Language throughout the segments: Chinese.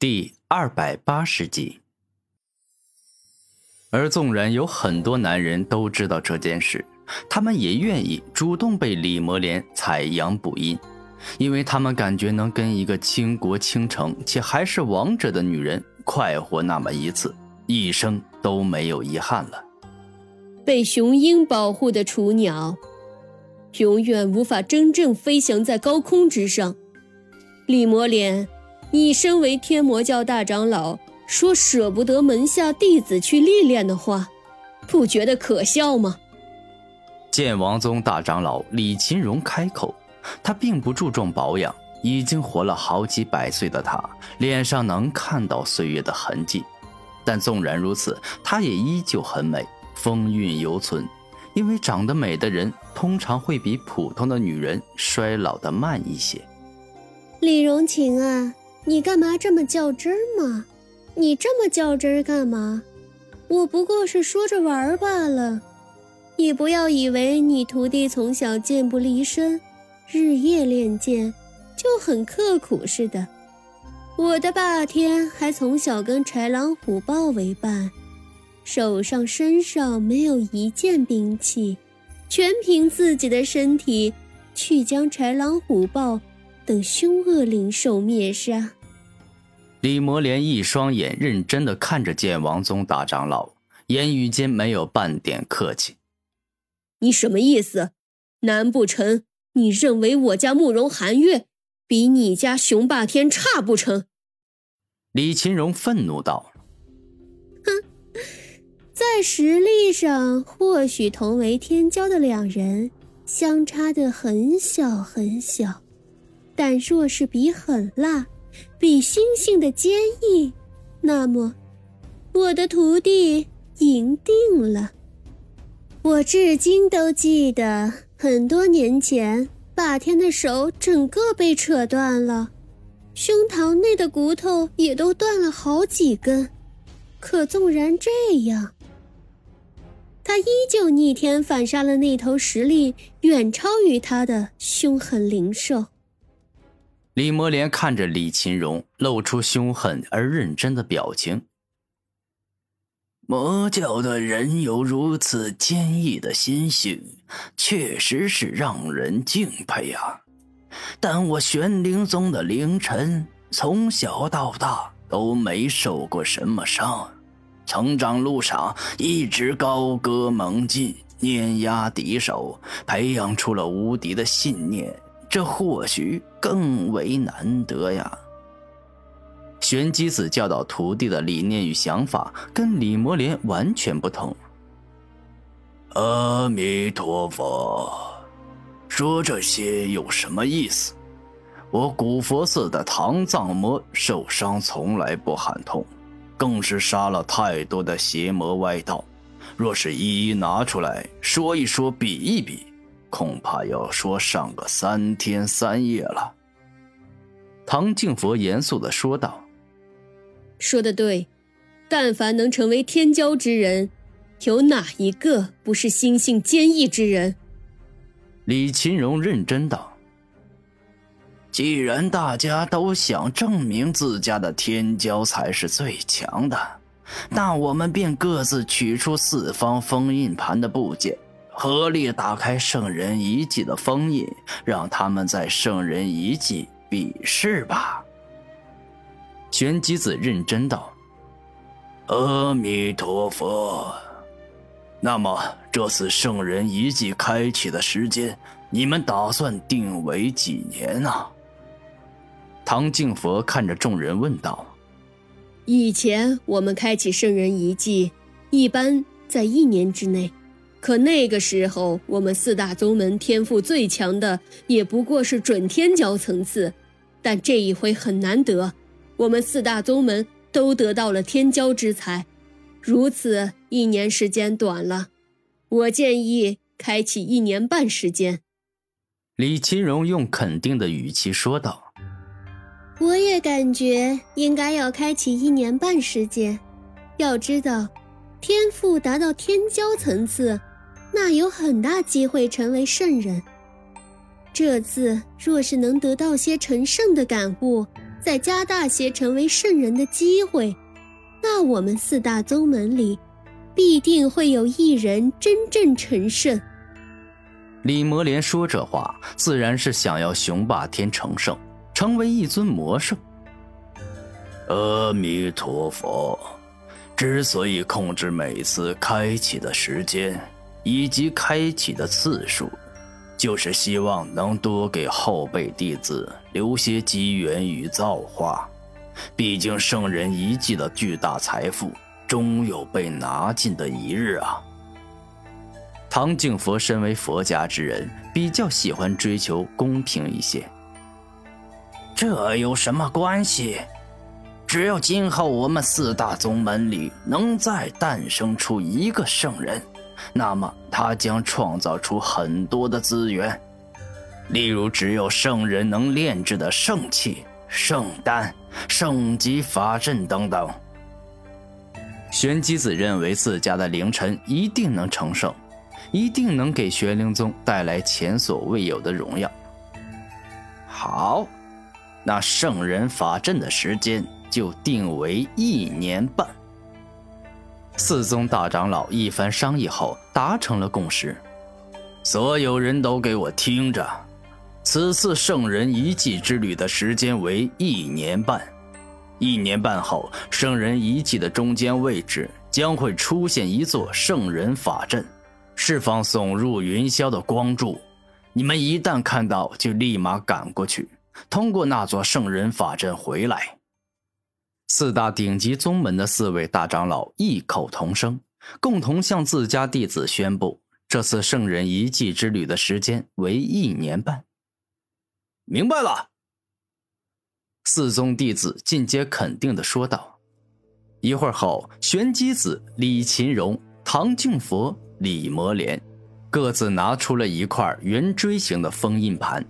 第二百八十集。而纵然有很多男人都知道这件事，他们也愿意主动被李魔莲采阳补阴，因为他们感觉能跟一个倾国倾城且还是王者的女人快活那么一次，一生都没有遗憾了。被雄鹰保护的雏鸟，永远无法真正飞翔在高空之上。李魔莲。你身为天魔教大长老，说舍不得门下弟子去历练的话，不觉得可笑吗？剑王宗大长老李勤荣开口，他并不注重保养，已经活了好几百岁的他，脸上能看到岁月的痕迹，但纵然如此，他也依旧很美，风韵犹存。因为长得美的人，通常会比普通的女人衰老的慢一些。李荣晴啊。你干嘛这么较真儿嘛？你这么较真儿干嘛？我不过是说着玩儿罢了。你不要以为你徒弟从小剑不离身，日夜练剑，就很刻苦似的。我的霸天还从小跟豺狼虎豹为伴，手上身上没有一件兵器，全凭自己的身体去将豺狼虎豹等凶恶灵兽灭杀。李魔莲一双眼认真的看着剑王宗大长老，言语间没有半点客气。你什么意思？难不成你认为我家慕容寒月比你家雄霸天差不成？李秦荣愤怒道：“哼，在实力上或许同为天骄的两人相差的很小很小，但若是比狠辣。”比星星的坚毅，那么我的徒弟赢定了。我至今都记得，很多年前霸天的手整个被扯断了，胸膛内的骨头也都断了好几根。可纵然这样，他依旧逆天反杀了那头实力远超于他的凶狠灵兽。李魔莲看着李秦荣，露出凶狠而认真的表情。魔教的人有如此坚毅的心性，确实是让人敬佩啊！但我玄灵宗的凌晨从小到大都没受过什么伤，成长路上一直高歌猛进，碾压敌手，培养出了无敌的信念。这或许更为难得呀。玄机子教导徒弟的理念与想法跟李魔莲完全不同。阿弥陀佛，说这些有什么意思？我古佛寺的唐藏魔受伤从来不喊痛，更是杀了太多的邪魔歪道。若是一一拿出来说一说，比一比。恐怕要说上个三天三夜了。”唐静佛严肃的说道。“说的对，但凡能成为天骄之人，有哪一个不是心性坚毅之人？”李秦荣认真道：“既然大家都想证明自家的天骄才是最强的，那我们便各自取出四方封印盘的部件。”合力打开圣人遗迹的封印，让他们在圣人遗迹比试吧。玄机子认真道：“阿弥陀佛。那么这次圣人遗迹开启的时间，你们打算定为几年呢？”唐敬佛看着众人问道：“以前我们开启圣人遗迹，一般在一年之内。”可那个时候，我们四大宗门天赋最强的也不过是准天骄层次，但这一回很难得，我们四大宗门都得到了天骄之才，如此一年时间短了，我建议开启一年半时间。李秦荣用肯定的语气说道：“我也感觉应该要开启一年半时间，要知道，天赋达到天骄层次。”那有很大机会成为圣人。这次若是能得到些成圣的感悟，再加大些成为圣人的机会，那我们四大宗门里必定会有一人真正成圣。李魔莲说这话，自然是想要雄霸天成圣，成为一尊魔圣。阿弥陀佛，之所以控制每次开启的时间以及开启的次数，就是希望能多给后辈弟子留些机缘与造化。毕竟圣人遗迹的巨大财富，终有被拿尽的一日啊。唐敬佛身为佛家之人，比较喜欢追求公平一些。这有什么关系？只要今后我们四大宗门里能再诞生出一个圣人，那么他将创造出很多的资源，例如只有圣人能炼制的圣器、圣丹、圣级法阵等等。玄机子认为自家的凌晨一定能成圣。一定能给玄灵宗带来前所未有的荣耀。好，那圣人法阵的时间就定为一年半。四宗大长老一番商议后达成了共识，所有人都给我听着，此次圣人遗迹之旅的时间为一年半。一年半后，圣人遗迹的中间位置将会出现一座圣人法阵。释放耸入云霄的光柱，你们一旦看到，就立马赶过去，通过那座圣人法阵回来。四大顶级宗门的四位大长老异口同声，共同向自家弟子宣布，这次圣人遗迹之旅的时间为一年半。明白了。四宗弟子尽皆肯定的说道。一会儿后，玄机子、李勤荣、唐敬佛。李摩莲各自拿出了一块圆锥形的封印盘，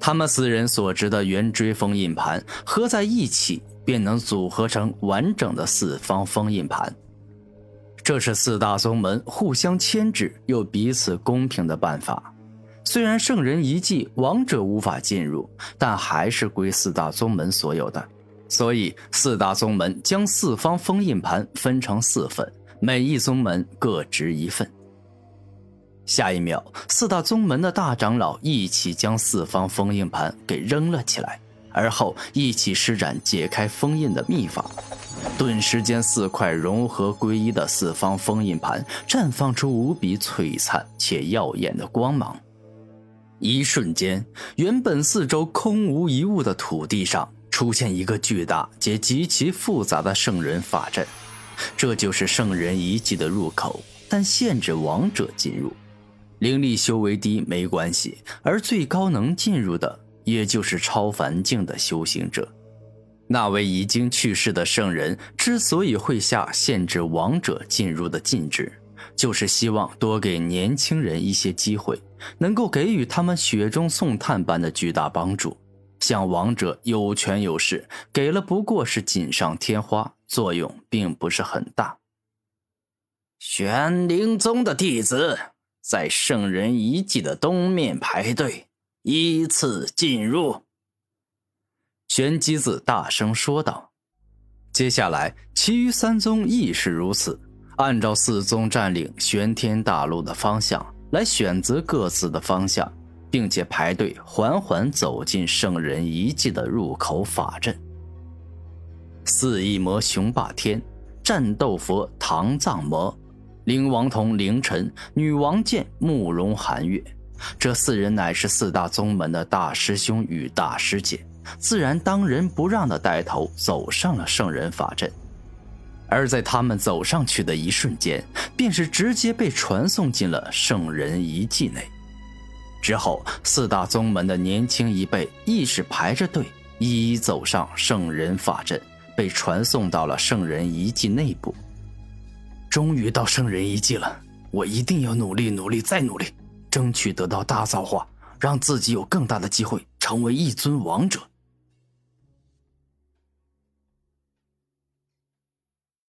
他们四人所持的圆锥封印盘合在一起，便能组合成完整的四方封印盘。这是四大宗门互相牵制又彼此公平的办法。虽然圣人遗迹王者无法进入，但还是归四大宗门所有的，所以四大宗门将四方封印盘分成四份。每一宗门各执一份。下一秒，四大宗门的大长老一起将四方封印盘给扔了起来，而后一起施展解开封印的秘法，顿时间四块融合归一的四方封印盘绽放出无比璀璨且耀眼的光芒。一瞬间，原本四周空无一物的土地上出现一个巨大且极其复杂的圣人法阵。这就是圣人遗迹的入口，但限制王者进入。灵力修为低没关系，而最高能进入的，也就是超凡境的修行者。那位已经去世的圣人之所以会下限制王者进入的禁制，就是希望多给年轻人一些机会，能够给予他们雪中送炭般的巨大帮助。像王者有权有势，给了不过是锦上添花。作用并不是很大。玄灵宗的弟子在圣人遗迹的东面排队，依次进入。玄机子大声说道：“接下来，其余三宗亦是如此，按照四宗占领玄天大陆的方向来选择各自的方向，并且排队缓缓走进圣人遗迹的入口法阵。”四翼魔雄霸天，战斗佛唐藏魔，灵王童凌晨，女王剑慕容寒月，这四人乃是四大宗门的大师兄与大师姐，自然当仁不让的带头走上了圣人法阵。而在他们走上去的一瞬间，便是直接被传送进了圣人遗迹内。之后，四大宗门的年轻一辈亦是排着队，一一走上圣人法阵。被传送到了圣人遗迹内部。终于到圣人遗迹了，我一定要努力努力再努力，争取得到大造化，让自己有更大的机会成为一尊王者。